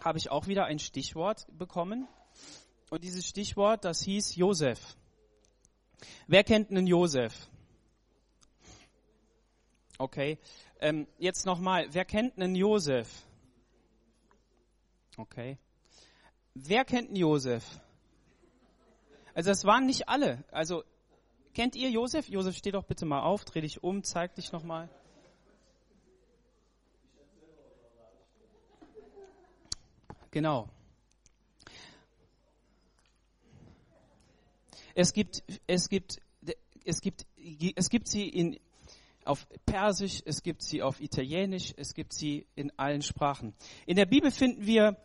habe ich auch wieder ein Stichwort bekommen. Und dieses Stichwort, das hieß Josef. Wer kennt einen Josef? Okay. Ähm, jetzt nochmal, wer kennt einen Josef? Okay. Wer kennt einen Josef? Also das waren nicht alle. Also kennt ihr Josef? Josef, steh doch bitte mal auf, dreh dich um, zeig dich nochmal. Genau. Es gibt, es gibt, es gibt, es gibt sie in, auf Persisch, es gibt sie auf Italienisch, es gibt sie in allen Sprachen. In der Bibel finden wir,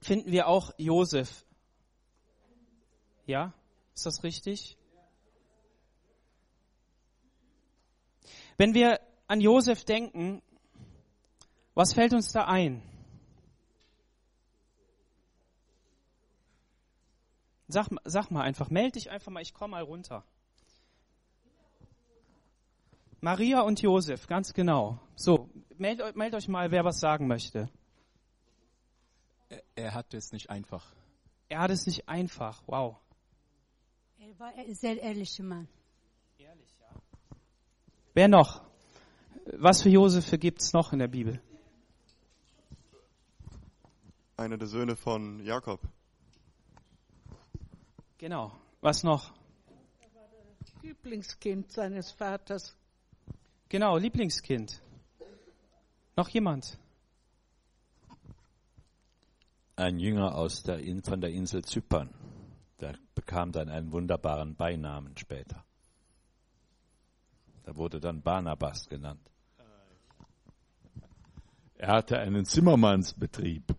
finden wir auch Josef. Ja? Ist das richtig? Wenn wir an Josef denken, was fällt uns da ein? Sag, sag mal einfach, melde dich einfach mal, ich komme mal runter. Maria und Josef, ganz genau. So, meldet meld euch mal, wer was sagen möchte. Er, er hat es nicht einfach. Er hat es nicht einfach, wow. Er war ein sehr ehrlicher Mann. Ehrlich, ja. Wer noch? Was für Josef gibt es noch in der Bibel? Einer der Söhne von Jakob. Genau. Was noch? Er war das Lieblingskind seines Vaters. Genau, Lieblingskind. Noch jemand? Ein Jünger aus der, von der Insel Zypern. Der bekam dann einen wunderbaren Beinamen später. Der wurde dann Barnabas genannt. Er hatte einen Zimmermannsbetrieb.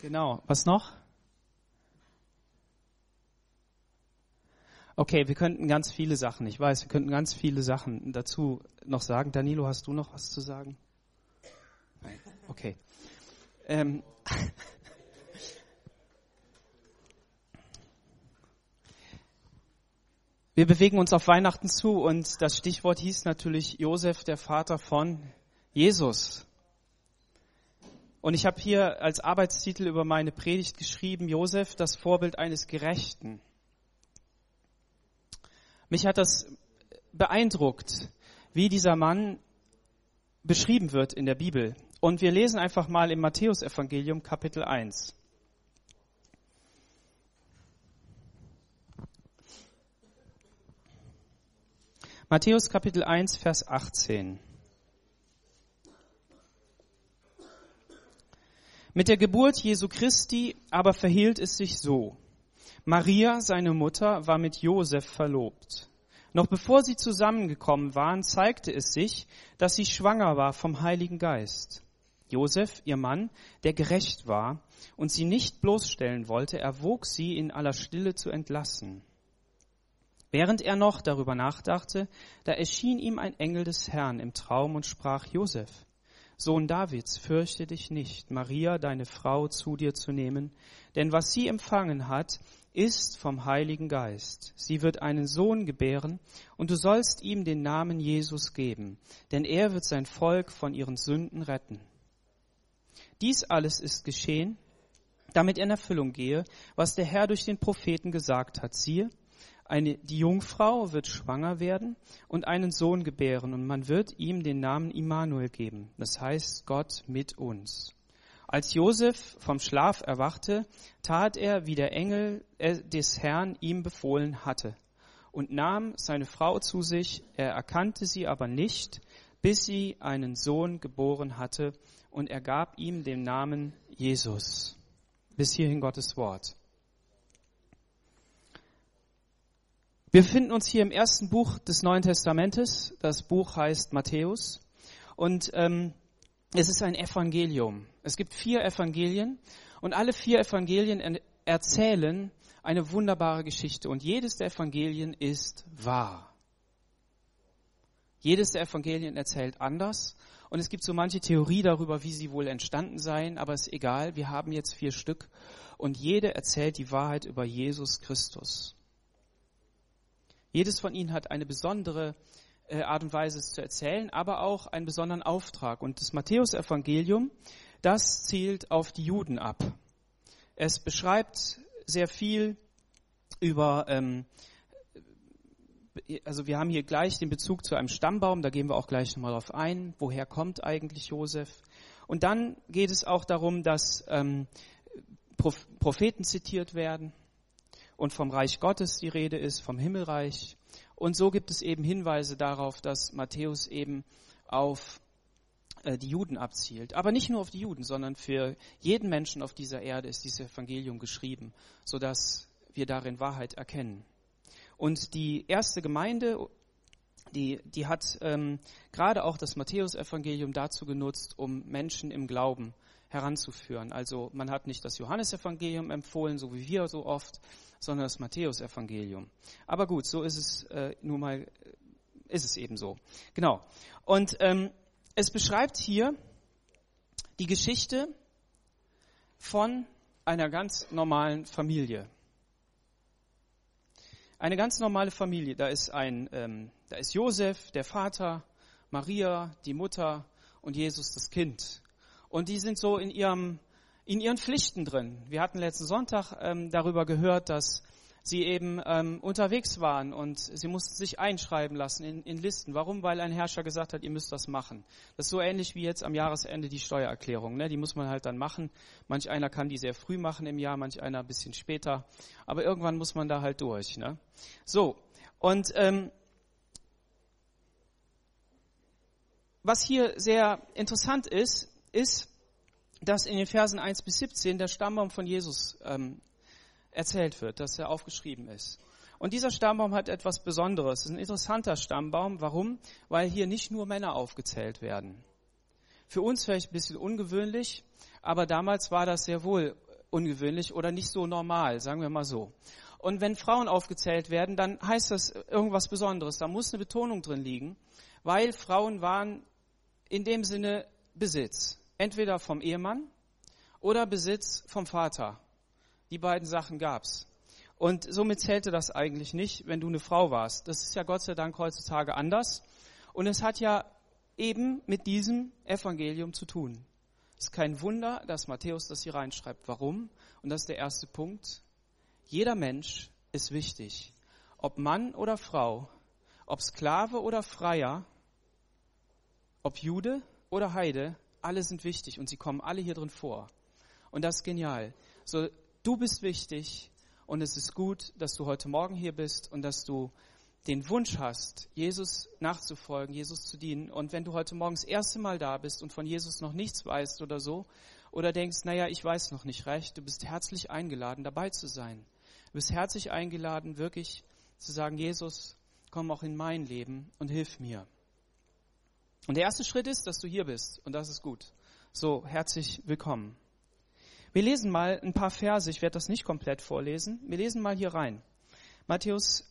Genau. Was noch? Okay, wir könnten ganz viele Sachen, ich weiß, wir könnten ganz viele Sachen dazu noch sagen. Danilo, hast du noch was zu sagen? Nein. Okay. Ähm. Wir bewegen uns auf Weihnachten zu und das Stichwort hieß natürlich Josef, der Vater von Jesus. Und ich habe hier als Arbeitstitel über meine Predigt geschrieben, Josef, das Vorbild eines Gerechten. Mich hat das beeindruckt, wie dieser Mann beschrieben wird in der Bibel. Und wir lesen einfach mal im Matthäusevangelium Kapitel 1. Matthäus Kapitel 1, Vers 18. Mit der Geburt Jesu Christi aber verhielt es sich so. Maria, seine Mutter, war mit Josef verlobt. Noch bevor sie zusammengekommen waren, zeigte es sich, dass sie schwanger war vom Heiligen Geist. Josef, ihr Mann, der gerecht war und sie nicht bloßstellen wollte, erwog sie in aller Stille zu entlassen. Während er noch darüber nachdachte, da erschien ihm ein Engel des Herrn im Traum und sprach, Josef, Sohn Davids, fürchte dich nicht, Maria, deine Frau, zu dir zu nehmen, denn was sie empfangen hat, ist vom Heiligen Geist. Sie wird einen Sohn gebären, und du sollst ihm den Namen Jesus geben, denn er wird sein Volk von ihren Sünden retten. Dies alles ist geschehen, damit in Erfüllung gehe, was der Herr durch den Propheten gesagt hat. Siehe, eine, die Jungfrau wird schwanger werden und einen Sohn gebären, und man wird ihm den Namen Immanuel geben. Das heißt Gott mit uns. Als Josef vom Schlaf erwachte, tat er, wie der Engel des Herrn ihm befohlen hatte, und nahm seine Frau zu sich, er erkannte sie aber nicht, bis sie einen Sohn geboren hatte, und er gab ihm den Namen Jesus. Bis hierhin Gottes Wort. Wir befinden uns hier im ersten Buch des Neuen Testamentes. Das Buch heißt Matthäus. Und ähm, es ist ein Evangelium. Es gibt vier Evangelien und alle vier Evangelien erzählen eine wunderbare Geschichte und jedes der Evangelien ist wahr. Jedes der Evangelien erzählt anders und es gibt so manche Theorie darüber, wie sie wohl entstanden seien, aber ist egal, wir haben jetzt vier Stück und jede erzählt die Wahrheit über Jesus Christus. Jedes von ihnen hat eine besondere Art und Weise es zu erzählen, aber auch einen besonderen Auftrag. Und das Matthäusevangelium, das zielt auf die Juden ab. Es beschreibt sehr viel über, ähm, also wir haben hier gleich den Bezug zu einem Stammbaum, da gehen wir auch gleich nochmal drauf ein, woher kommt eigentlich Josef. Und dann geht es auch darum, dass ähm, Propheten zitiert werden und vom Reich Gottes die Rede ist, vom Himmelreich. Und so gibt es eben Hinweise darauf, dass Matthäus eben auf äh, die Juden abzielt. Aber nicht nur auf die Juden, sondern für jeden Menschen auf dieser Erde ist dieses Evangelium geschrieben, sodass wir darin Wahrheit erkennen. Und die erste Gemeinde, die, die hat ähm, gerade auch das Matthäusevangelium dazu genutzt, um Menschen im Glauben heranzuführen. Also man hat nicht das Johannesevangelium empfohlen, so wie wir so oft, sondern das Matthäusevangelium. Aber gut, so ist es äh, nun mal, ist es eben so. Genau. Und ähm, es beschreibt hier die Geschichte von einer ganz normalen Familie. Eine ganz normale Familie. Da ist ein, ähm, da ist Josef, der Vater, Maria, die Mutter und Jesus, das Kind. Und die sind so in ihrem, in ihren Pflichten drin. Wir hatten letzten Sonntag ähm, darüber gehört, dass sie eben ähm, unterwegs waren und sie mussten sich einschreiben lassen in, in Listen. Warum? Weil ein Herrscher gesagt hat, ihr müsst das machen. Das ist so ähnlich wie jetzt am Jahresende die Steuererklärung. Ne? Die muss man halt dann machen. Manch einer kann die sehr früh machen im Jahr, manch einer ein bisschen später. Aber irgendwann muss man da halt durch. Ne? So, und ähm, was hier sehr interessant ist, ist, dass in den Versen 1 bis 17 der Stammbaum von Jesus ähm, erzählt wird, dass er aufgeschrieben ist. Und dieser Stammbaum hat etwas Besonderes. Es ist ein interessanter Stammbaum. Warum? Weil hier nicht nur Männer aufgezählt werden. Für uns vielleicht ein bisschen ungewöhnlich, aber damals war das sehr wohl ungewöhnlich oder nicht so normal, sagen wir mal so. Und wenn Frauen aufgezählt werden, dann heißt das irgendwas Besonderes. Da muss eine Betonung drin liegen, weil Frauen waren in dem Sinne Besitz. Entweder vom Ehemann oder Besitz vom Vater die beiden Sachen gab's. Und somit zählte das eigentlich nicht, wenn du eine Frau warst. Das ist ja Gott sei Dank heutzutage anders. Und es hat ja eben mit diesem Evangelium zu tun. Es ist kein Wunder, dass Matthäus das hier reinschreibt. Warum? Und das ist der erste Punkt. Jeder Mensch ist wichtig. Ob Mann oder Frau, ob Sklave oder Freier, ob Jude oder Heide, alle sind wichtig und sie kommen alle hier drin vor. Und das ist genial. So, Du bist wichtig und es ist gut, dass du heute Morgen hier bist und dass du den Wunsch hast, Jesus nachzufolgen, Jesus zu dienen. Und wenn du heute Morgen das erste Mal da bist und von Jesus noch nichts weißt oder so, oder denkst, naja, ich weiß noch nicht recht, du bist herzlich eingeladen, dabei zu sein. Du bist herzlich eingeladen, wirklich zu sagen, Jesus, komm auch in mein Leben und hilf mir. Und der erste Schritt ist, dass du hier bist und das ist gut. So, herzlich willkommen. Wir lesen mal ein paar Verse, ich werde das nicht komplett vorlesen. Wir lesen mal hier rein. Matthäus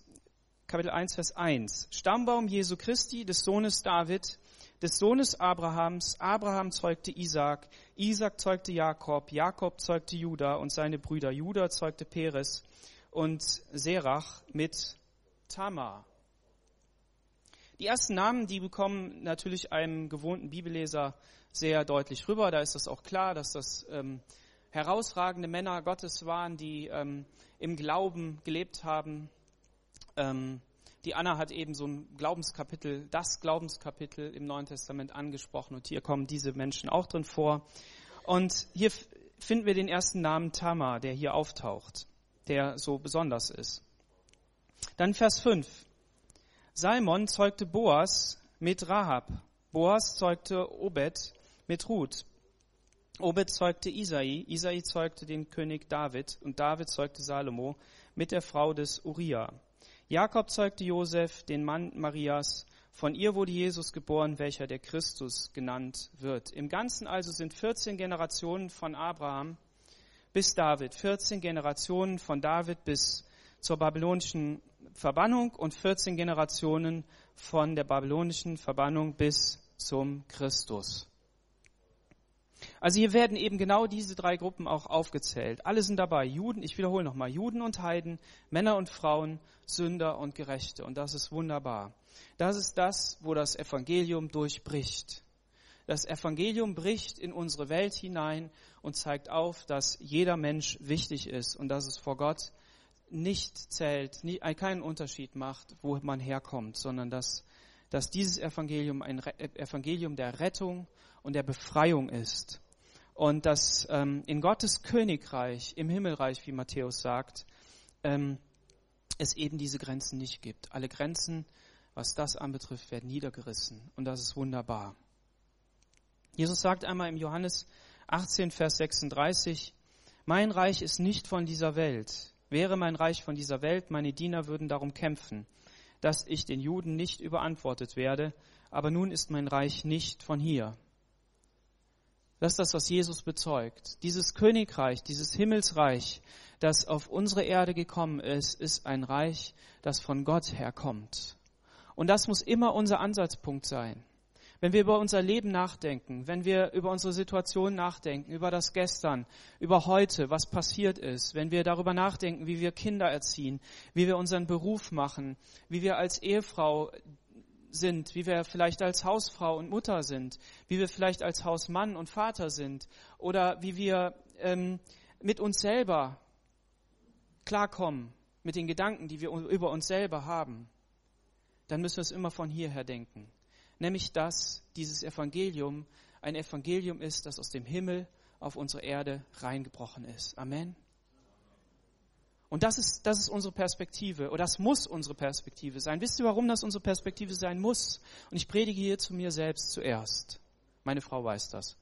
Kapitel 1, Vers 1. Stammbaum Jesu Christi, des Sohnes David, des Sohnes Abrahams. Abraham zeugte Isaac, Isaac zeugte Jakob, Jakob zeugte Judah und seine Brüder. Judah zeugte Peres und Serach mit Tamar. Die ersten Namen, die bekommen natürlich einem gewohnten Bibelleser sehr deutlich rüber. Da ist das auch klar, dass das ähm, herausragende Männer Gottes waren, die ähm, im Glauben gelebt haben. Ähm, die Anna hat eben so ein Glaubenskapitel, das Glaubenskapitel im Neuen Testament angesprochen und hier kommen diese Menschen auch drin vor. Und hier finden wir den ersten Namen Tamar, der hier auftaucht, der so besonders ist. Dann Vers 5. Salmon zeugte Boas mit Rahab. Boas zeugte Obed mit Ruth. Obed zeugte Isai, Isai zeugte den König David und David zeugte Salomo mit der Frau des Uriah. Jakob zeugte Josef, den Mann Marias. Von ihr wurde Jesus geboren, welcher der Christus genannt wird. Im Ganzen also sind 14 Generationen von Abraham bis David, 14 Generationen von David bis zur babylonischen Verbannung und 14 Generationen von der babylonischen Verbannung bis zum Christus. Also hier werden eben genau diese drei Gruppen auch aufgezählt. Alle sind dabei. Juden, ich wiederhole nochmal, Juden und Heiden, Männer und Frauen, Sünder und Gerechte. Und das ist wunderbar. Das ist das, wo das Evangelium durchbricht. Das Evangelium bricht in unsere Welt hinein und zeigt auf, dass jeder Mensch wichtig ist und dass es vor Gott nicht zählt, nie, keinen Unterschied macht, wo man herkommt, sondern dass, dass dieses Evangelium ein Re Evangelium der Rettung und der Befreiung ist. Und dass ähm, in Gottes Königreich, im Himmelreich, wie Matthäus sagt, ähm, es eben diese Grenzen nicht gibt. Alle Grenzen, was das anbetrifft, werden niedergerissen. Und das ist wunderbar. Jesus sagt einmal im Johannes 18, Vers 36, Mein Reich ist nicht von dieser Welt. Wäre mein Reich von dieser Welt, meine Diener würden darum kämpfen, dass ich den Juden nicht überantwortet werde, aber nun ist mein Reich nicht von hier. Das ist das, was Jesus bezeugt. Dieses Königreich, dieses Himmelsreich, das auf unsere Erde gekommen ist, ist ein Reich, das von Gott herkommt. Und das muss immer unser Ansatzpunkt sein. Wenn wir über unser Leben nachdenken, wenn wir über unsere Situation nachdenken, über das Gestern, über heute, was passiert ist, wenn wir darüber nachdenken, wie wir Kinder erziehen, wie wir unseren Beruf machen, wie wir als Ehefrau sind, wie wir vielleicht als Hausfrau und Mutter sind, wie wir vielleicht als Hausmann und Vater sind oder wie wir ähm, mit uns selber klarkommen, mit den Gedanken, die wir über uns selber haben, dann müssen wir es immer von hierher denken nämlich dass dieses Evangelium ein Evangelium ist, das aus dem Himmel auf unsere Erde reingebrochen ist. Amen. Und das ist, das ist unsere Perspektive, oder das muss unsere Perspektive sein. Wisst ihr, warum das unsere Perspektive sein muss? Und ich predige hier zu mir selbst zuerst. Meine Frau weiß das.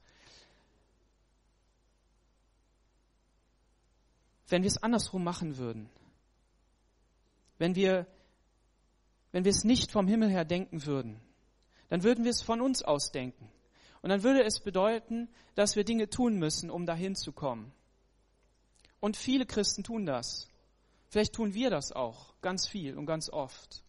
Wenn wir es andersrum machen würden, wenn wir, wenn wir es nicht vom Himmel her denken würden, dann würden wir es von uns aus denken. Und dann würde es bedeuten, dass wir Dinge tun müssen, um dahin zu kommen. Und viele Christen tun das. Vielleicht tun wir das auch ganz viel und ganz oft.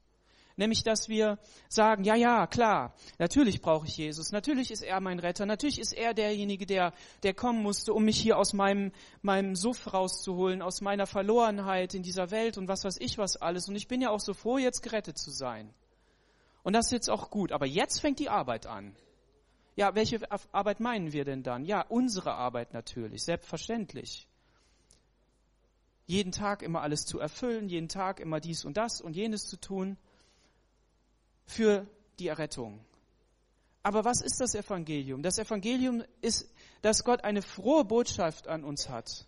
Nämlich, dass wir sagen, ja, ja, klar, natürlich brauche ich Jesus, natürlich ist er mein Retter, natürlich ist er derjenige, der, der kommen musste, um mich hier aus meinem, meinem Suff rauszuholen, aus meiner Verlorenheit in dieser Welt und was weiß ich was alles. Und ich bin ja auch so froh, jetzt gerettet zu sein. Und das ist jetzt auch gut. Aber jetzt fängt die Arbeit an. Ja, welche Arbeit meinen wir denn dann? Ja, unsere Arbeit natürlich, selbstverständlich. Jeden Tag immer alles zu erfüllen, jeden Tag immer dies und das und jenes zu tun für die Errettung. Aber was ist das Evangelium? Das Evangelium ist, dass Gott eine frohe Botschaft an uns hat.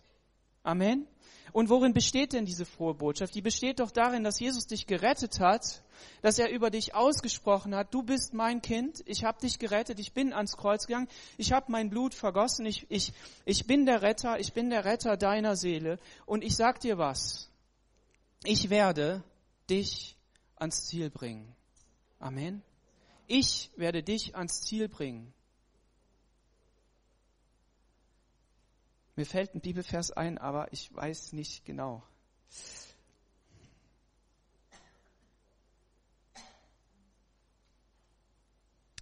Amen. Und worin besteht denn diese frohe Botschaft? Die besteht doch darin, dass Jesus dich gerettet hat, dass er über dich ausgesprochen hat, du bist mein Kind, ich habe dich gerettet, ich bin ans Kreuz gegangen, ich habe mein Blut vergossen, ich, ich, ich bin der Retter, ich bin der Retter deiner Seele. Und ich sag dir was, ich werde dich ans Ziel bringen. Amen. Ich werde dich ans Ziel bringen. Mir fällt ein Bibelvers ein, aber ich weiß nicht genau.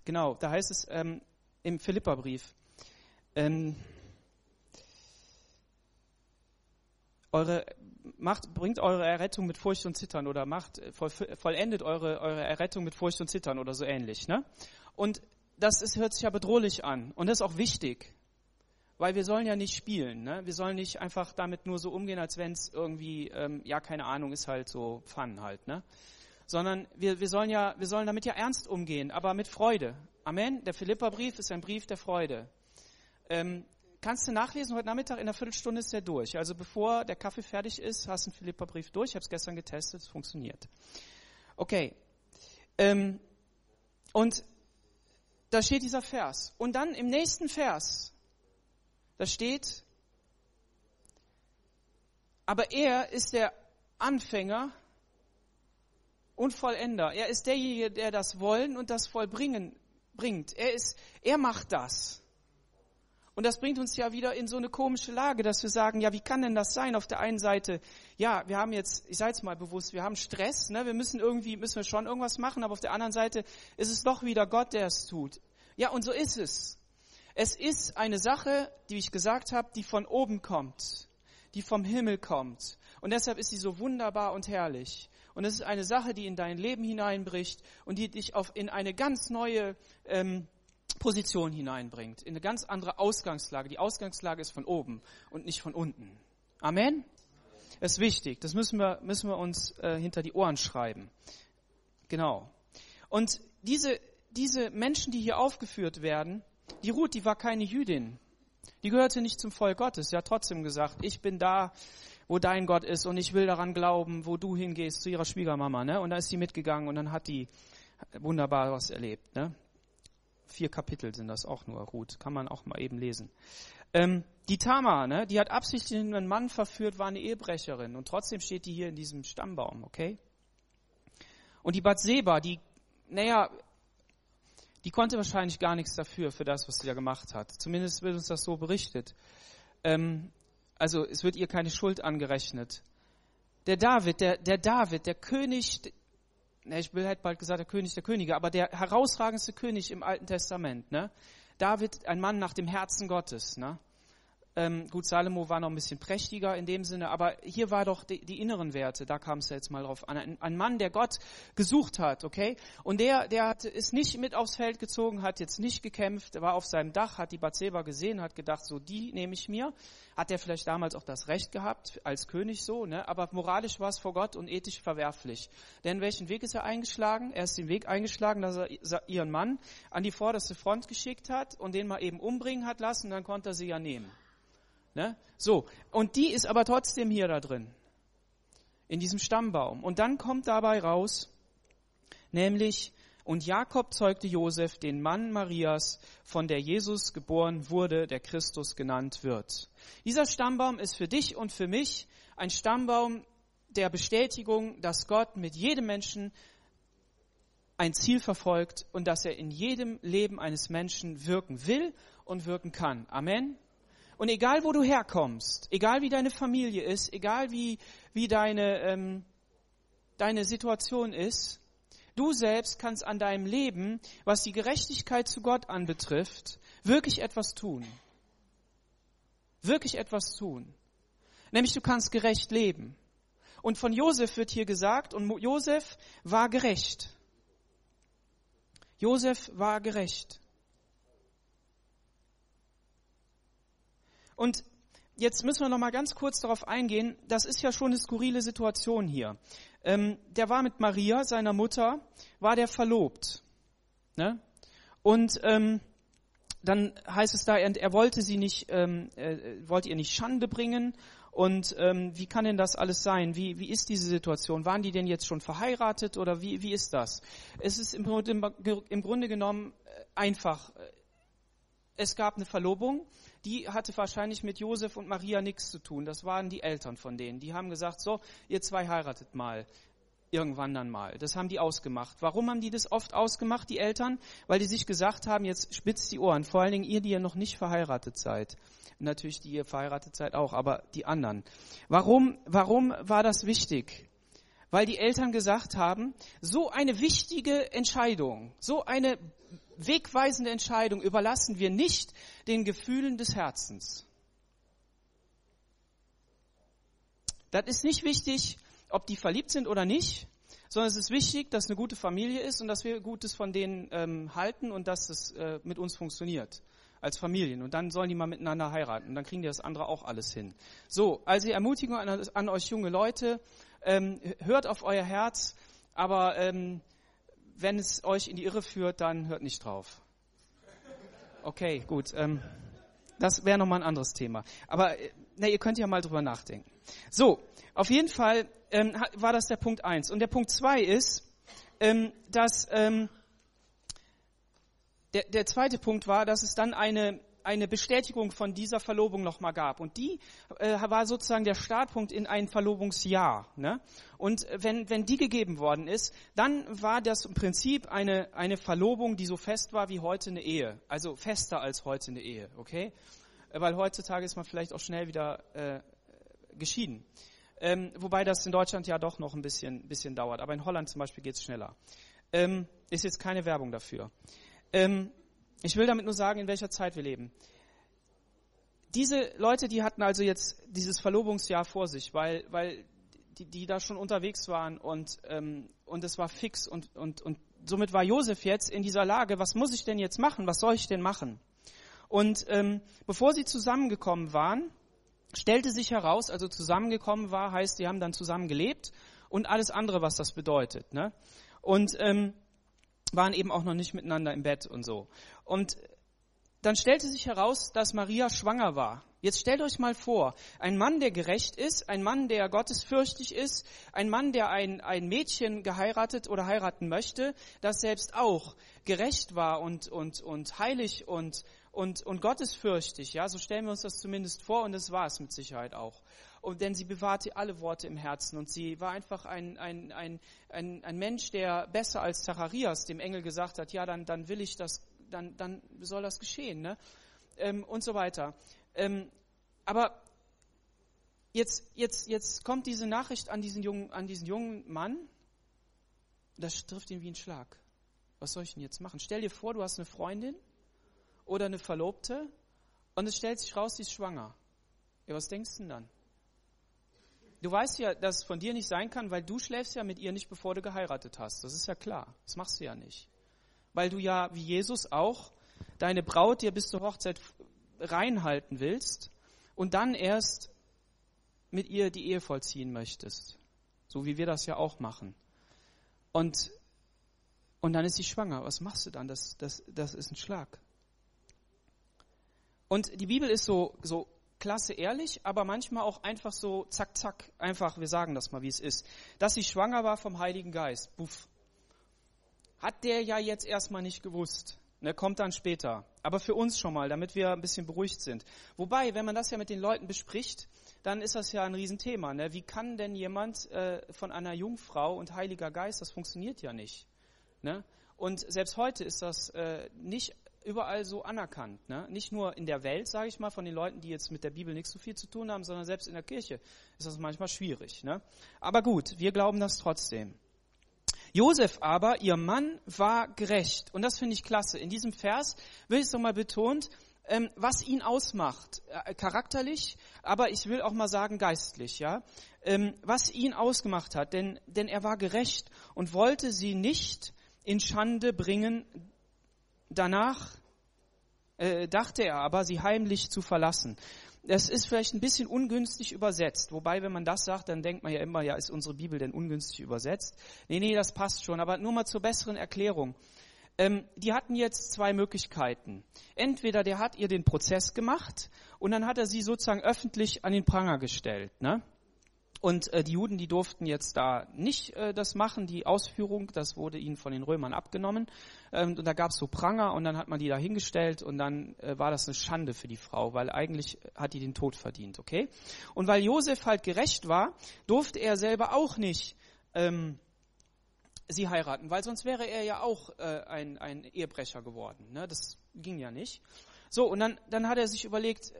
Genau, da heißt es ähm, im Philipperbrief, ähm, eure, macht, bringt eure Errettung mit Furcht und Zittern oder macht, voll, vollendet eure, eure Errettung mit Furcht und Zittern oder so ähnlich. Ne? Und das ist, hört sich ja bedrohlich an und das ist auch wichtig weil wir sollen ja nicht spielen. Ne? Wir sollen nicht einfach damit nur so umgehen, als wenn es irgendwie, ähm, ja, keine Ahnung, ist halt so Fun halt. Ne? Sondern wir, wir, sollen ja, wir sollen damit ja ernst umgehen, aber mit Freude. Amen. Der Philipperbrief ist ein Brief der Freude. Ähm, kannst du nachlesen, heute Nachmittag in einer Viertelstunde ist der durch. Also bevor der Kaffee fertig ist, hast du einen Philipperbrief durch. Ich habe es gestern getestet, es funktioniert. Okay. Ähm, und da steht dieser Vers. Und dann im nächsten Vers da steht, aber er ist der Anfänger und Vollender. Er ist derjenige, der das Wollen und das Vollbringen bringt. Er ist, er macht das. Und das bringt uns ja wieder in so eine komische Lage, dass wir sagen, ja, wie kann denn das sein? Auf der einen Seite, ja, wir haben jetzt, ich sage jetzt mal bewusst, wir haben Stress, ne? wir müssen irgendwie, müssen wir schon irgendwas machen, aber auf der anderen Seite ist es doch wieder Gott, der es tut. Ja, und so ist es. Es ist eine Sache, die ich gesagt habe, die von oben kommt, die vom Himmel kommt. Und deshalb ist sie so wunderbar und herrlich. Und es ist eine Sache, die in dein Leben hineinbricht und die dich auf, in eine ganz neue ähm, Position hineinbringt, in eine ganz andere Ausgangslage. Die Ausgangslage ist von oben und nicht von unten. Amen? Das ist wichtig. Das müssen wir, müssen wir uns äh, hinter die Ohren schreiben. Genau. Und diese, diese Menschen, die hier aufgeführt werden, die Ruth, die war keine Jüdin. Die gehörte nicht zum Volk Gottes. Sie hat trotzdem gesagt, ich bin da, wo dein Gott ist und ich will daran glauben, wo du hingehst, zu ihrer Schwiegermama. Ne? Und da ist sie mitgegangen und dann hat die wunderbar was erlebt. Ne? Vier Kapitel sind das auch nur, Ruth. Kann man auch mal eben lesen. Ähm, die Tamar, ne, die hat absichtlich einen Mann verführt, war eine Ehebrecherin und trotzdem steht die hier in diesem Stammbaum, okay? Und die Batseba, die, naja, die konnte wahrscheinlich gar nichts dafür, für das, was sie da gemacht hat. Zumindest wird uns das so berichtet. Ähm, also es wird ihr keine Schuld angerechnet. Der David, der, der David, der König, ne, ich will halt bald gesagt, der König der Könige, aber der herausragendste König im Alten Testament, ne? David, ein Mann nach dem Herzen Gottes, ne? Ähm, gut, Salomo war noch ein bisschen prächtiger in dem Sinne, aber hier war doch die, die inneren Werte, da kam es ja jetzt mal drauf an. Ein, ein, Mann, der Gott gesucht hat, okay? Und der, der hat, ist nicht mit aufs Feld gezogen, hat jetzt nicht gekämpft, war auf seinem Dach, hat die Bathseba gesehen, hat gedacht, so die nehme ich mir. Hat er vielleicht damals auch das Recht gehabt, als König so, ne? aber moralisch war es vor Gott und ethisch verwerflich. Denn welchen Weg ist er eingeschlagen? Er ist den Weg eingeschlagen, dass er ihren Mann an die vorderste Front geschickt hat und den mal eben umbringen hat lassen, dann konnte er sie ja nehmen. Ne? So, und die ist aber trotzdem hier da drin, in diesem Stammbaum. Und dann kommt dabei raus, nämlich, und Jakob zeugte Josef, den Mann Marias, von der Jesus geboren wurde, der Christus genannt wird. Dieser Stammbaum ist für dich und für mich ein Stammbaum der Bestätigung, dass Gott mit jedem Menschen ein Ziel verfolgt und dass er in jedem Leben eines Menschen wirken will und wirken kann. Amen. Und egal, wo du herkommst, egal wie deine Familie ist, egal wie, wie deine, ähm, deine Situation ist, du selbst kannst an deinem Leben, was die Gerechtigkeit zu Gott anbetrifft, wirklich etwas tun. Wirklich etwas tun. Nämlich du kannst gerecht leben. Und von Josef wird hier gesagt, und Josef war gerecht. Josef war gerecht. Und jetzt müssen wir noch mal ganz kurz darauf eingehen. Das ist ja schon eine skurrile Situation hier. Ähm, der war mit Maria, seiner Mutter, war der verlobt. Ne? Und ähm, dann heißt es da, er, wollte sie nicht, ähm, äh, wollte ihr nicht Schande bringen. Und ähm, wie kann denn das alles sein? Wie, wie ist diese Situation? Waren die denn jetzt schon verheiratet oder wie, wie ist das? Es ist im, im, im Grunde genommen äh, einfach. Es gab eine Verlobung die hatte wahrscheinlich mit Josef und Maria nichts zu tun. Das waren die Eltern von denen. Die haben gesagt, so, ihr zwei heiratet mal. Irgendwann dann mal. Das haben die ausgemacht. Warum haben die das oft ausgemacht, die Eltern? Weil die sich gesagt haben, jetzt spitzt die Ohren. Vor allen Dingen ihr, die ja noch nicht verheiratet seid. Natürlich die ihr verheiratet seid auch, aber die anderen. Warum, warum war das wichtig? Weil die Eltern gesagt haben, so eine wichtige Entscheidung, so eine wegweisende Entscheidung überlassen wir nicht den Gefühlen des Herzens. Das ist nicht wichtig, ob die verliebt sind oder nicht, sondern es ist wichtig, dass eine gute Familie ist und dass wir Gutes von denen ähm, halten und dass es äh, mit uns funktioniert als Familien. Und dann sollen die mal miteinander heiraten und dann kriegen die das andere auch alles hin. So, also Ermutigung an, an euch junge Leute, ähm, hört auf euer Herz, aber ähm, wenn es euch in die Irre führt, dann hört nicht drauf. Okay, gut. Ähm, das wäre nochmal ein anderes Thema. Aber äh, na, ihr könnt ja mal drüber nachdenken. So, auf jeden Fall ähm, war das der Punkt eins. Und der Punkt zwei ist, ähm, dass ähm, der, der zweite Punkt war, dass es dann eine eine Bestätigung von dieser Verlobung nochmal gab. Und die äh, war sozusagen der Startpunkt in ein Verlobungsjahr. Ne? Und wenn, wenn die gegeben worden ist, dann war das im Prinzip eine, eine Verlobung, die so fest war wie heute eine Ehe. Also fester als heute eine Ehe, okay? Weil heutzutage ist man vielleicht auch schnell wieder äh, geschieden. Ähm, wobei das in Deutschland ja doch noch ein bisschen, bisschen dauert. Aber in Holland zum Beispiel geht es schneller. Ähm, ist jetzt keine Werbung dafür. Ähm, ich will damit nur sagen, in welcher Zeit wir leben. Diese Leute, die hatten also jetzt dieses Verlobungsjahr vor sich, weil, weil die, die da schon unterwegs waren und, ähm, und es war fix und, und, und somit war Josef jetzt in dieser Lage, was muss ich denn jetzt machen, was soll ich denn machen? Und ähm, bevor sie zusammengekommen waren, stellte sich heraus, also zusammengekommen war, heißt, sie haben dann zusammen gelebt und alles andere, was das bedeutet. Ne? Und ähm, waren eben auch noch nicht miteinander im Bett und so. Und dann stellte sich heraus, dass Maria schwanger war. Jetzt stellt euch mal vor, ein Mann, der gerecht ist, ein Mann, der gottesfürchtig ist, ein Mann, der ein, ein Mädchen geheiratet oder heiraten möchte, das selbst auch gerecht war und, und, und heilig und, und, und gottesfürchtig. Ja, so stellen wir uns das zumindest vor und das war es mit Sicherheit auch. Und, denn sie bewahrte alle Worte im Herzen und sie war einfach ein, ein, ein, ein, ein Mensch, der besser als Zacharias dem Engel gesagt hat, ja, dann, dann will ich das, dann, dann soll das geschehen, ne? Ähm, und so weiter. Ähm, aber jetzt, jetzt, jetzt kommt diese Nachricht an diesen jungen, an diesen jungen Mann. Das trifft ihn wie ein Schlag. Was soll ich denn jetzt machen? Stell dir vor, du hast eine Freundin oder eine Verlobte und es stellt sich raus, sie ist schwanger. Ja, was denkst du denn dann? Du weißt ja, dass es von dir nicht sein kann, weil du schläfst ja mit ihr nicht, bevor du geheiratet hast. Das ist ja klar. Das machst du ja nicht. Weil du ja, wie Jesus auch, deine Braut dir bis zur Hochzeit reinhalten willst und dann erst mit ihr die Ehe vollziehen möchtest. So wie wir das ja auch machen. Und, und dann ist sie schwanger. Was machst du dann? Das, das, das ist ein Schlag. Und die Bibel ist so, so klasse ehrlich, aber manchmal auch einfach so zack, zack, einfach, wir sagen das mal, wie es ist. Dass sie schwanger war vom Heiligen Geist. Buff. Hat der ja jetzt erstmal nicht gewusst. Ne, kommt dann später. Aber für uns schon mal, damit wir ein bisschen beruhigt sind. Wobei, wenn man das ja mit den Leuten bespricht, dann ist das ja ein Riesenthema. Ne? Wie kann denn jemand äh, von einer Jungfrau und Heiliger Geist, das funktioniert ja nicht. Ne? Und selbst heute ist das äh, nicht überall so anerkannt. Ne? Nicht nur in der Welt, sage ich mal, von den Leuten, die jetzt mit der Bibel nichts so viel zu tun haben, sondern selbst in der Kirche ist das manchmal schwierig. Ne? Aber gut, wir glauben das trotzdem. Josef aber, ihr Mann, war gerecht. Und das finde ich klasse. In diesem Vers will ich es nochmal betont, ähm, was ihn ausmacht, äh, charakterlich, aber ich will auch mal sagen geistlich, ja, ähm, was ihn ausgemacht hat, denn, denn er war gerecht und wollte sie nicht in Schande bringen. Danach äh, dachte er aber, sie heimlich zu verlassen. Das ist vielleicht ein bisschen ungünstig übersetzt. Wobei, wenn man das sagt, dann denkt man ja immer, ja, ist unsere Bibel denn ungünstig übersetzt? Nee, nee, das passt schon. Aber nur mal zur besseren Erklärung. Ähm, die hatten jetzt zwei Möglichkeiten. Entweder der hat ihr den Prozess gemacht und dann hat er sie sozusagen öffentlich an den Pranger gestellt. Ne? Und äh, die Juden, die durften jetzt da nicht äh, das machen, die Ausführung, das wurde ihnen von den Römern abgenommen. Ähm, und da gab es so Pranger und dann hat man die da hingestellt und dann äh, war das eine Schande für die Frau, weil eigentlich hat die den Tod verdient, okay? Und weil Josef halt gerecht war, durfte er selber auch nicht ähm, sie heiraten, weil sonst wäre er ja auch äh, ein, ein Ehebrecher geworden. Ne? Das ging ja nicht. So, und dann, dann hat er sich überlegt,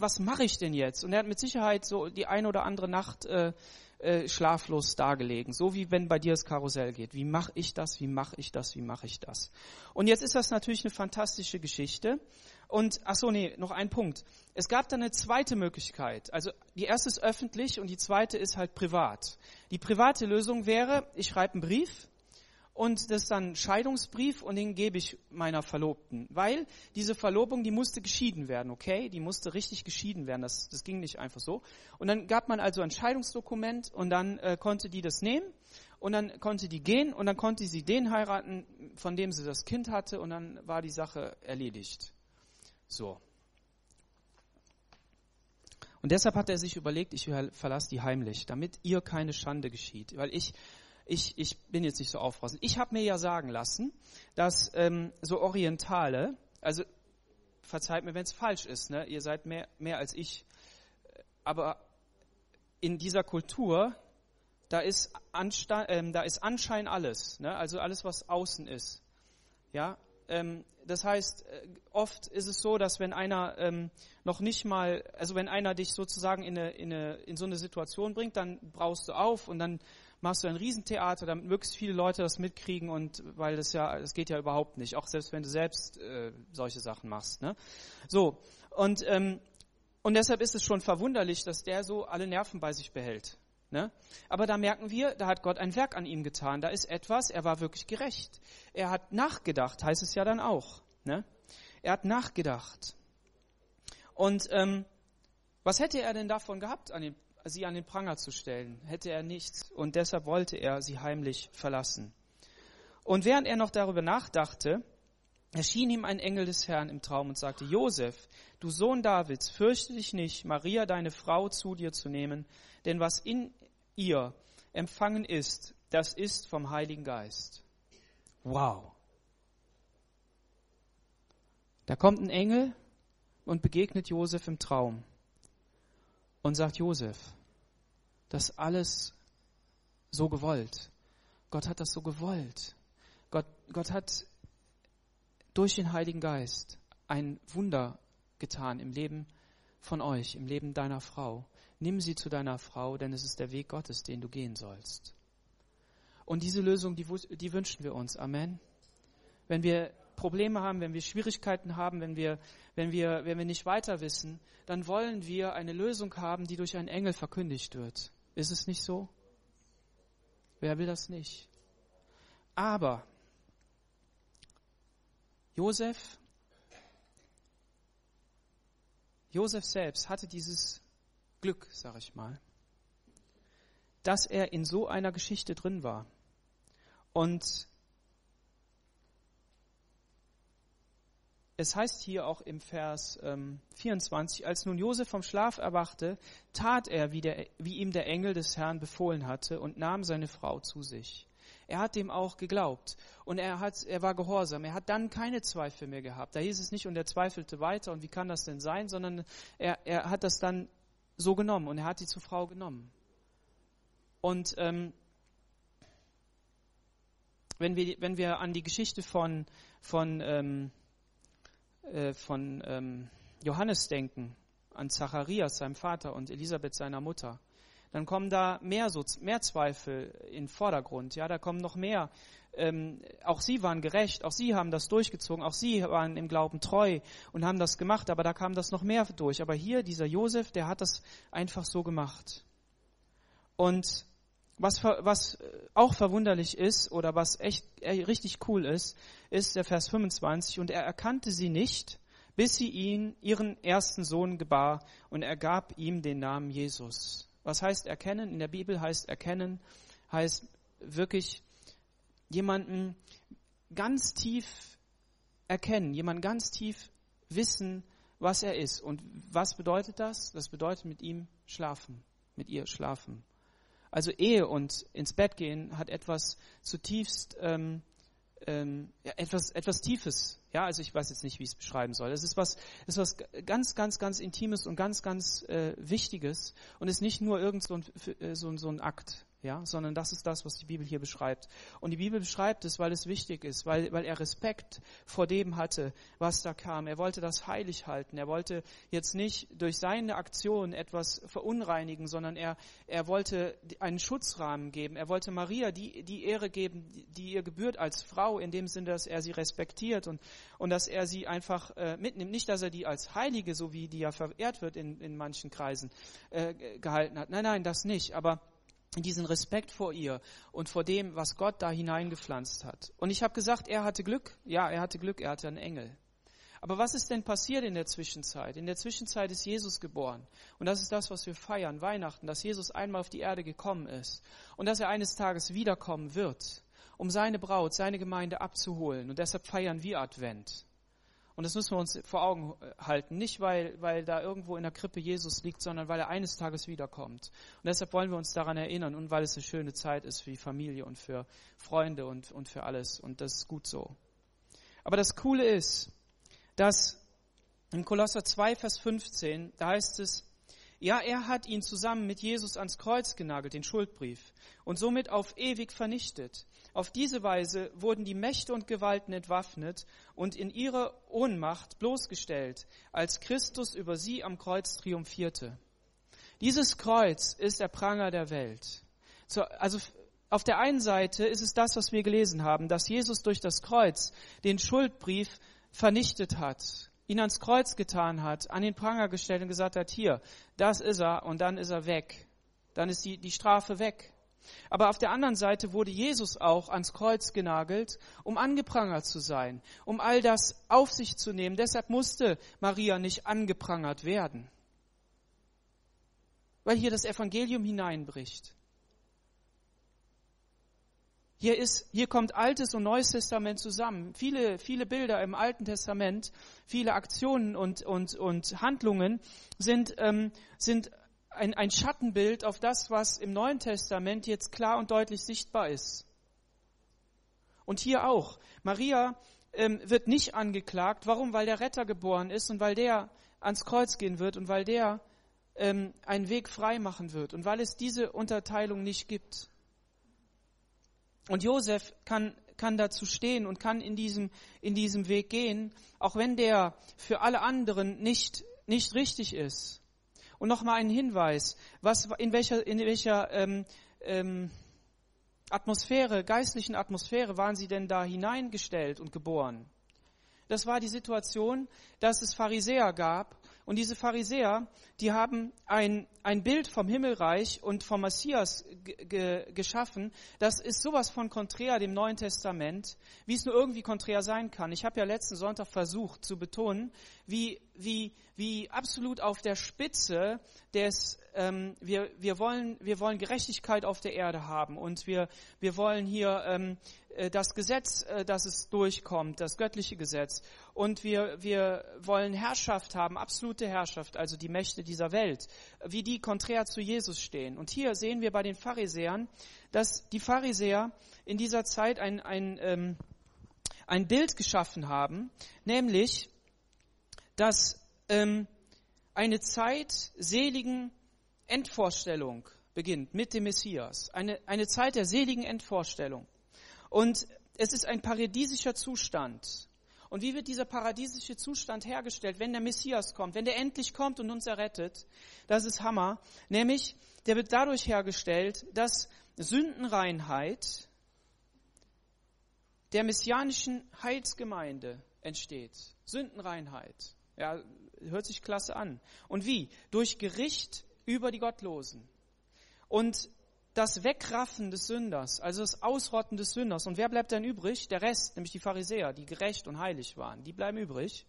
was mache ich denn jetzt? Und er hat mit Sicherheit so die eine oder andere Nacht äh, äh, schlaflos dargelegen, so wie wenn bei dir das Karussell geht. Wie mache ich das? Wie mache ich das? Wie mache ich das? Und jetzt ist das natürlich eine fantastische Geschichte. Und ach so, nee, noch ein Punkt. Es gab dann eine zweite Möglichkeit. Also die erste ist öffentlich und die zweite ist halt privat. Die private Lösung wäre, ich schreibe einen Brief und das ist dann Scheidungsbrief und den gebe ich meiner Verlobten. Weil diese Verlobung, die musste geschieden werden, okay? Die musste richtig geschieden werden, das, das ging nicht einfach so. Und dann gab man also ein Scheidungsdokument und dann äh, konnte die das nehmen und dann konnte die gehen und dann konnte sie den heiraten, von dem sie das Kind hatte und dann war die Sache erledigt. So. Und deshalb hat er sich überlegt, ich verlasse die heimlich, damit ihr keine Schande geschieht. Weil ich ich, ich bin jetzt nicht so aufpassen. Ich habe mir ja sagen lassen, dass ähm, so Orientale, also verzeiht mir, wenn es falsch ist, ne? ihr seid mehr, mehr als ich, aber in dieser Kultur, da ist, Ansta ähm, da ist Anschein alles, ne? also alles, was außen ist. Ja, ähm, das heißt, äh, oft ist es so, dass wenn einer ähm, noch nicht mal, also wenn einer dich sozusagen in, eine, in, eine, in so eine Situation bringt, dann brauchst du auf und dann machst du ein Riesentheater, damit möglichst viele Leute das mitkriegen und weil das ja, das geht ja überhaupt nicht, auch selbst wenn du selbst äh, solche Sachen machst. Ne? So, und, ähm, und deshalb ist es schon verwunderlich, dass der so alle Nerven bei sich behält. Ne? Aber da merken wir, da hat Gott ein Werk an ihm getan. Da ist etwas, er war wirklich gerecht. Er hat nachgedacht, heißt es ja dann auch. Ne? Er hat nachgedacht. Und ähm, was hätte er denn davon gehabt, an den, sie an den Pranger zu stellen? Hätte er nichts. Und deshalb wollte er sie heimlich verlassen. Und während er noch darüber nachdachte, erschien ihm ein Engel des Herrn im Traum und sagte, Josef, du Sohn Davids, fürchte dich nicht, Maria, deine Frau, zu dir zu nehmen, denn was in ihr empfangen ist, das ist vom Heiligen Geist. Wow. Da kommt ein Engel und begegnet Josef im Traum und sagt, Josef, das alles so gewollt. Gott hat das so gewollt. Gott, Gott hat durch den Heiligen Geist ein Wunder getan im Leben von euch, im Leben deiner Frau. Nimm sie zu deiner Frau, denn es ist der Weg Gottes, den du gehen sollst. Und diese Lösung, die, die wünschen wir uns. Amen. Wenn wir Probleme haben, wenn wir Schwierigkeiten haben, wenn wir, wenn wir, wenn wir nicht weiter wissen, dann wollen wir eine Lösung haben, die durch einen Engel verkündigt wird. Ist es nicht so? Wer will das nicht? Aber Josef, Josef selbst hatte dieses Glück, sag ich mal, dass er in so einer Geschichte drin war. Und es heißt hier auch im Vers ähm, 24, als nun Josef vom Schlaf erwachte, tat er, wie, der, wie ihm der Engel des Herrn befohlen hatte und nahm seine Frau zu sich. Er hat dem auch geglaubt und er, hat, er war gehorsam. Er hat dann keine Zweifel mehr gehabt. Da hieß es nicht und er zweifelte weiter und wie kann das denn sein, sondern er, er hat das dann so genommen und er hat die zur Frau genommen. Und ähm, wenn, wir, wenn wir an die Geschichte von, von ähm, äh, von ähm, Johannes denken, an Zacharias, seinem Vater, und Elisabeth, seiner Mutter, dann kommen da mehr, so, mehr Zweifel in Vordergrund. Ja, da kommen noch mehr. Ähm, auch sie waren gerecht, auch sie haben das durchgezogen, auch sie waren im Glauben treu und haben das gemacht, aber da kam das noch mehr durch. Aber hier, dieser Josef, der hat das einfach so gemacht. Und was, was auch verwunderlich ist oder was echt äh, richtig cool ist, ist der Vers 25. Und er erkannte sie nicht, bis sie ihn, ihren ersten Sohn, gebar und er gab ihm den Namen Jesus. Was heißt erkennen? In der Bibel heißt erkennen, heißt wirklich jemanden ganz tief erkennen, jemanden ganz tief wissen, was er ist. Und was bedeutet das? Das bedeutet mit ihm schlafen, mit ihr schlafen. Also Ehe und ins Bett gehen hat etwas zutiefst, ähm, ähm, ja, etwas, etwas Tiefes. Ja, also ich weiß jetzt nicht, wie ich es beschreiben soll. Es ist was, ist was ganz, ganz, ganz Intimes und ganz, ganz äh, Wichtiges und ist nicht nur irgend so ein, äh, so, so ein Akt ja, sondern das ist das, was die Bibel hier beschreibt. Und die Bibel beschreibt es, weil es wichtig ist, weil, weil er Respekt vor dem hatte, was da kam. Er wollte das heilig halten. Er wollte jetzt nicht durch seine Aktion etwas verunreinigen, sondern er, er wollte einen Schutzrahmen geben. Er wollte Maria die, die Ehre geben, die ihr gebührt als Frau, in dem Sinne, dass er sie respektiert und, und dass er sie einfach äh, mitnimmt. Nicht, dass er die als Heilige, so wie die ja verehrt wird in, in manchen Kreisen, äh, gehalten hat. Nein, nein, das nicht. Aber diesen Respekt vor ihr und vor dem, was Gott da hineingepflanzt hat. Und ich habe gesagt, er hatte Glück. Ja, er hatte Glück, er hatte einen Engel. Aber was ist denn passiert in der Zwischenzeit? In der Zwischenzeit ist Jesus geboren. Und das ist das, was wir feiern, Weihnachten, dass Jesus einmal auf die Erde gekommen ist und dass er eines Tages wiederkommen wird, um seine Braut, seine Gemeinde abzuholen. Und deshalb feiern wir Advent. Und das müssen wir uns vor Augen halten. Nicht, weil, weil da irgendwo in der Krippe Jesus liegt, sondern weil er eines Tages wiederkommt. Und deshalb wollen wir uns daran erinnern und weil es eine schöne Zeit ist für die Familie und für Freunde und, und für alles. Und das ist gut so. Aber das Coole ist, dass in Kolosser 2, Vers 15, da heißt es, ja, er hat ihn zusammen mit Jesus ans Kreuz genagelt, den Schuldbrief, und somit auf ewig vernichtet. Auf diese Weise wurden die Mächte und Gewalten entwaffnet und in ihrer Ohnmacht bloßgestellt, als Christus über sie am Kreuz triumphierte. Dieses Kreuz ist der Pranger der Welt. So, also auf der einen Seite ist es das, was wir gelesen haben, dass Jesus durch das Kreuz den Schuldbrief vernichtet hat, ihn ans Kreuz getan hat, an den Pranger gestellt und gesagt hat, hier, das ist er und dann ist er weg. Dann ist die, die Strafe weg. Aber auf der anderen Seite wurde Jesus auch ans Kreuz genagelt, um angeprangert zu sein, um all das auf sich zu nehmen. Deshalb musste Maria nicht angeprangert werden, weil hier das Evangelium hineinbricht. Hier, ist, hier kommt Altes und Neues Testament zusammen. Viele, viele Bilder im Alten Testament, viele Aktionen und, und, und Handlungen sind, ähm, sind ein, ein Schattenbild auf das, was im Neuen Testament jetzt klar und deutlich sichtbar ist. Und hier auch. Maria ähm, wird nicht angeklagt. Warum? Weil der Retter geboren ist und weil der ans Kreuz gehen wird und weil der ähm, einen Weg frei machen wird und weil es diese Unterteilung nicht gibt. Und Josef kann, kann dazu stehen und kann in diesem, in diesem Weg gehen, auch wenn der für alle anderen nicht, nicht richtig ist. Und nochmal ein Hinweis, was, in welcher, in welcher ähm, ähm, Atmosphäre, geistlichen Atmosphäre waren sie denn da hineingestellt und geboren? Das war die Situation, dass es Pharisäer gab und diese Pharisäer, die haben ein, ein Bild vom Himmelreich und vom Messias geschaffen. Das ist sowas von konträr dem Neuen Testament, wie es nur irgendwie konträr sein kann. Ich habe ja letzten Sonntag versucht zu betonen, wie, wie, wie absolut auf der Spitze des, ähm, wir, wir, wollen, wir wollen Gerechtigkeit auf der Erde haben und wir, wir wollen hier ähm, äh, das Gesetz, äh, dass es durchkommt, das göttliche Gesetz. Und wir, wir wollen Herrschaft haben, absolute Herrschaft, also die Mächte dieser Welt, wie die konträr zu Jesus stehen. Und hier sehen wir bei den Pharisäern, dass die Pharisäer in dieser Zeit ein, ein, ähm, ein Bild geschaffen haben, nämlich, dass ähm, eine Zeit seligen Endvorstellung beginnt mit dem Messias. Eine, eine Zeit der seligen Endvorstellung. Und es ist ein paradiesischer Zustand. Und wie wird dieser paradiesische Zustand hergestellt, wenn der Messias kommt, wenn der endlich kommt und uns errettet? Das ist Hammer. Nämlich, der wird dadurch hergestellt, dass Sündenreinheit der messianischen Heilsgemeinde entsteht. Sündenreinheit. Ja, hört sich klasse an. Und wie? Durch Gericht über die Gottlosen. Und das Wegraffen des Sünders, also das Ausrotten des Sünders. Und wer bleibt dann übrig? Der Rest, nämlich die Pharisäer, die gerecht und heilig waren. Die bleiben übrig.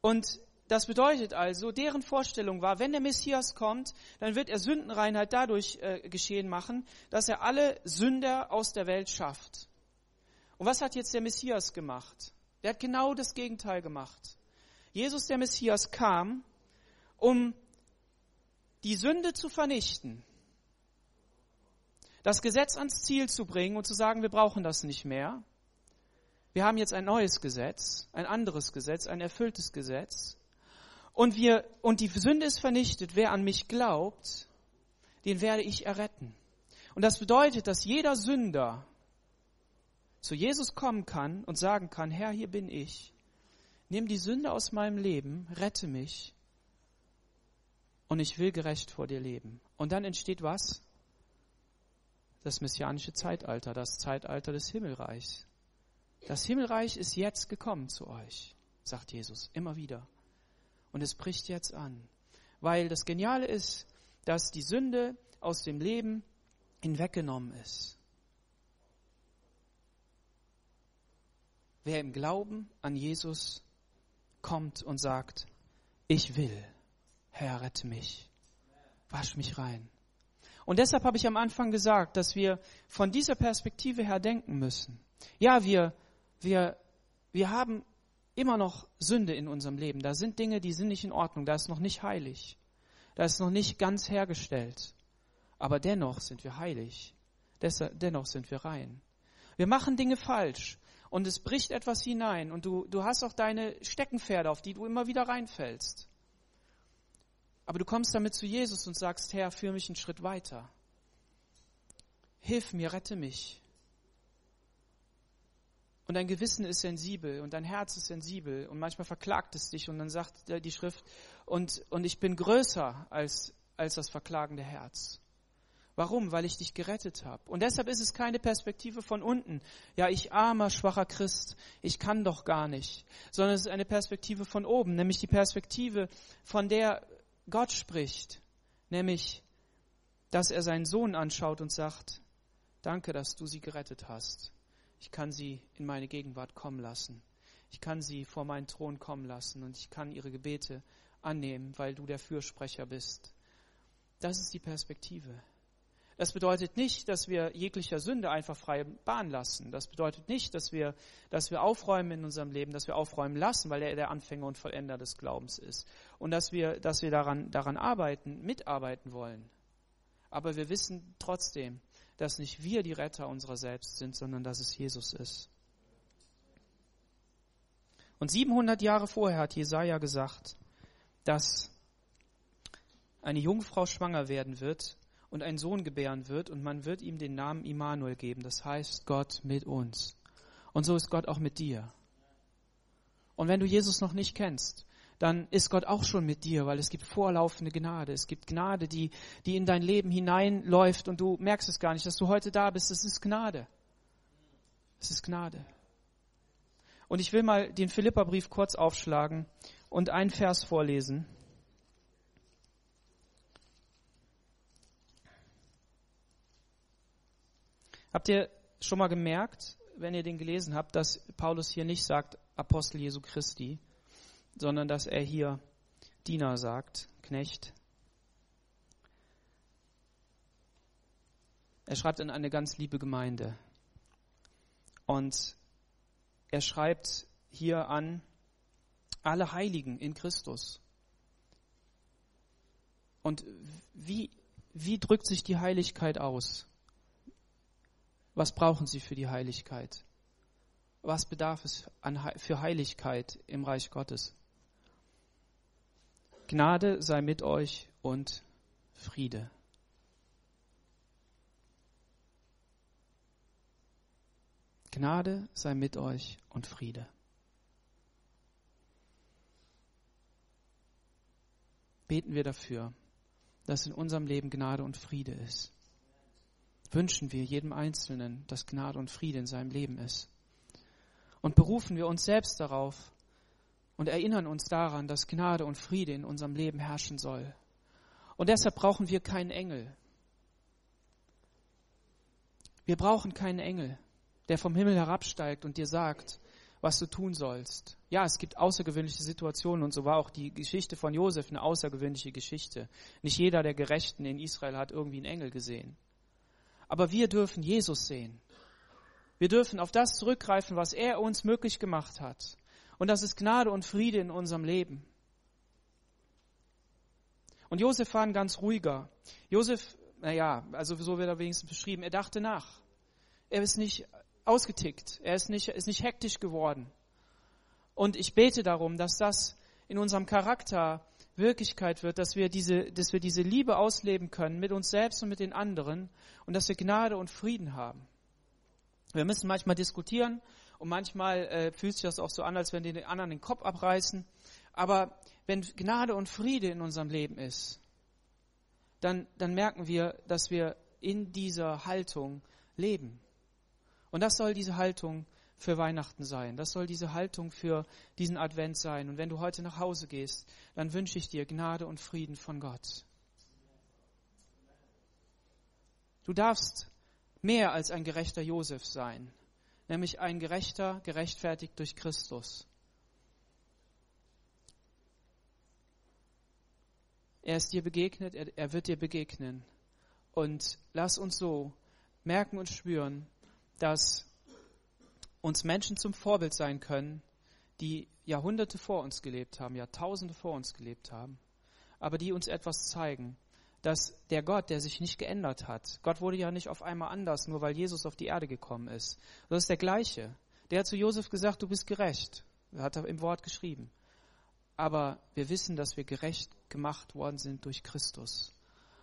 Und das bedeutet also, deren Vorstellung war, wenn der Messias kommt, dann wird er Sündenreinheit dadurch äh, geschehen machen, dass er alle Sünder aus der Welt schafft. Und was hat jetzt der Messias gemacht? Der hat genau das Gegenteil gemacht. Jesus, der Messias, kam, um die Sünde zu vernichten das Gesetz ans Ziel zu bringen und zu sagen, wir brauchen das nicht mehr. Wir haben jetzt ein neues Gesetz, ein anderes Gesetz, ein erfülltes Gesetz. Und wir, und die Sünde ist vernichtet. Wer an mich glaubt, den werde ich erretten. Und das bedeutet, dass jeder Sünder zu Jesus kommen kann und sagen kann, Herr, hier bin ich. Nimm die Sünde aus meinem Leben, rette mich und ich will gerecht vor dir leben. Und dann entsteht was? Das messianische Zeitalter, das Zeitalter des Himmelreichs. Das Himmelreich ist jetzt gekommen zu euch, sagt Jesus immer wieder. Und es bricht jetzt an. Weil das Geniale ist, dass die Sünde aus dem Leben hinweggenommen ist. Wer im Glauben an Jesus kommt und sagt, ich will, Herr, rette mich, wasch mich rein, und deshalb habe ich am Anfang gesagt, dass wir von dieser Perspektive her denken müssen. Ja, wir, wir, wir haben immer noch Sünde in unserem Leben. Da sind Dinge, die sind nicht in Ordnung. Da ist noch nicht heilig. Da ist noch nicht ganz hergestellt. Aber dennoch sind wir heilig. dennoch sind wir rein. Wir machen Dinge falsch und es bricht etwas hinein und du, du hast auch deine Steckenpferde, auf die du immer wieder reinfällst. Aber du kommst damit zu Jesus und sagst, Herr, führe mich einen Schritt weiter. Hilf mir, rette mich. Und dein Gewissen ist sensibel und dein Herz ist sensibel und manchmal verklagt es dich und dann sagt die Schrift, und, und ich bin größer als, als das verklagende Herz. Warum? Weil ich dich gerettet habe. Und deshalb ist es keine Perspektive von unten. Ja, ich armer, schwacher Christ, ich kann doch gar nicht. Sondern es ist eine Perspektive von oben, nämlich die Perspektive, von der Gott spricht. Nämlich, dass er seinen Sohn anschaut und sagt, danke, dass du sie gerettet hast. Ich kann sie in meine Gegenwart kommen lassen. Ich kann sie vor meinen Thron kommen lassen und ich kann ihre Gebete annehmen, weil du der Fürsprecher bist. Das ist die Perspektive. Das bedeutet nicht, dass wir jeglicher Sünde einfach freie Bahn lassen. Das bedeutet nicht, dass wir, dass wir aufräumen in unserem Leben, dass wir aufräumen lassen, weil er der Anfänger und Vollender des Glaubens ist. Und dass wir, dass wir daran, daran arbeiten, mitarbeiten wollen. Aber wir wissen trotzdem, dass nicht wir die Retter unserer selbst sind, sondern dass es Jesus ist. Und 700 Jahre vorher hat Jesaja gesagt, dass eine Jungfrau schwanger werden wird und einen Sohn gebären wird und man wird ihm den Namen Immanuel geben. Das heißt Gott mit uns. Und so ist Gott auch mit dir. Und wenn du Jesus noch nicht kennst, dann ist Gott auch schon mit dir, weil es gibt vorlaufende Gnade. Es gibt Gnade, die, die in dein Leben hineinläuft und du merkst es gar nicht, dass du heute da bist. Es ist Gnade. Es ist Gnade. Und ich will mal den Philipperbrief kurz aufschlagen und einen Vers vorlesen. Habt ihr schon mal gemerkt, wenn ihr den gelesen habt, dass Paulus hier nicht sagt Apostel Jesu Christi, sondern dass er hier Diener sagt, Knecht? Er schreibt in eine ganz liebe Gemeinde. Und er schreibt hier an alle Heiligen in Christus. Und wie, wie drückt sich die Heiligkeit aus? Was brauchen Sie für die Heiligkeit? Was bedarf es für Heiligkeit im Reich Gottes? Gnade sei mit euch und Friede. Gnade sei mit euch und Friede. Beten wir dafür, dass in unserem Leben Gnade und Friede ist wünschen wir jedem Einzelnen, dass Gnade und Friede in seinem Leben ist. Und berufen wir uns selbst darauf und erinnern uns daran, dass Gnade und Friede in unserem Leben herrschen soll. Und deshalb brauchen wir keinen Engel. Wir brauchen keinen Engel, der vom Himmel herabsteigt und dir sagt, was du tun sollst. Ja, es gibt außergewöhnliche Situationen und so war auch die Geschichte von Josef eine außergewöhnliche Geschichte. Nicht jeder der Gerechten in Israel hat irgendwie einen Engel gesehen. Aber wir dürfen Jesus sehen. Wir dürfen auf das zurückgreifen, was er uns möglich gemacht hat. Und das ist Gnade und Friede in unserem Leben. Und Josef war ein ganz ruhiger. Josef, naja, also so wird er wenigstens beschrieben, er dachte nach. Er ist nicht ausgetickt. Er ist nicht, ist nicht hektisch geworden. Und ich bete darum, dass das in unserem Charakter Wirklichkeit wird, dass wir diese, dass wir diese Liebe ausleben können mit uns selbst und mit den anderen und dass wir Gnade und Frieden haben. Wir müssen manchmal diskutieren und manchmal äh, fühlt sich das auch so an, als wenn die anderen den Kopf abreißen. Aber wenn Gnade und Friede in unserem Leben ist, dann, dann merken wir, dass wir in dieser Haltung leben. Und das soll diese Haltung für Weihnachten sein. Das soll diese Haltung für diesen Advent sein. Und wenn du heute nach Hause gehst, dann wünsche ich dir Gnade und Frieden von Gott. Du darfst mehr als ein gerechter Josef sein, nämlich ein gerechter, gerechtfertigt durch Christus. Er ist dir begegnet, er, er wird dir begegnen. Und lass uns so merken und spüren, dass uns Menschen zum Vorbild sein können, die Jahrhunderte vor uns gelebt haben, Jahrtausende vor uns gelebt haben, aber die uns etwas zeigen, dass der Gott, der sich nicht geändert hat, Gott wurde ja nicht auf einmal anders, nur weil Jesus auf die Erde gekommen ist. Das ist der gleiche. Der hat zu Josef gesagt, du bist gerecht. Hat er im Wort geschrieben. Aber wir wissen, dass wir gerecht gemacht worden sind durch Christus.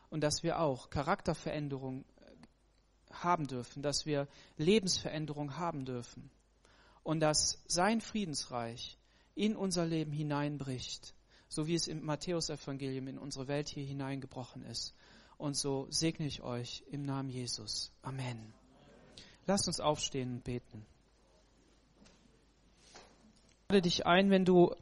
Und dass wir auch Charakterveränderung haben dürfen, dass wir Lebensveränderung haben dürfen und dass sein Friedensreich in unser Leben hineinbricht, so wie es im Matthäusevangelium in unsere Welt hier hineingebrochen ist. Und so segne ich euch im Namen Jesus. Amen. Lasst uns aufstehen und beten. Ich lade dich ein, wenn du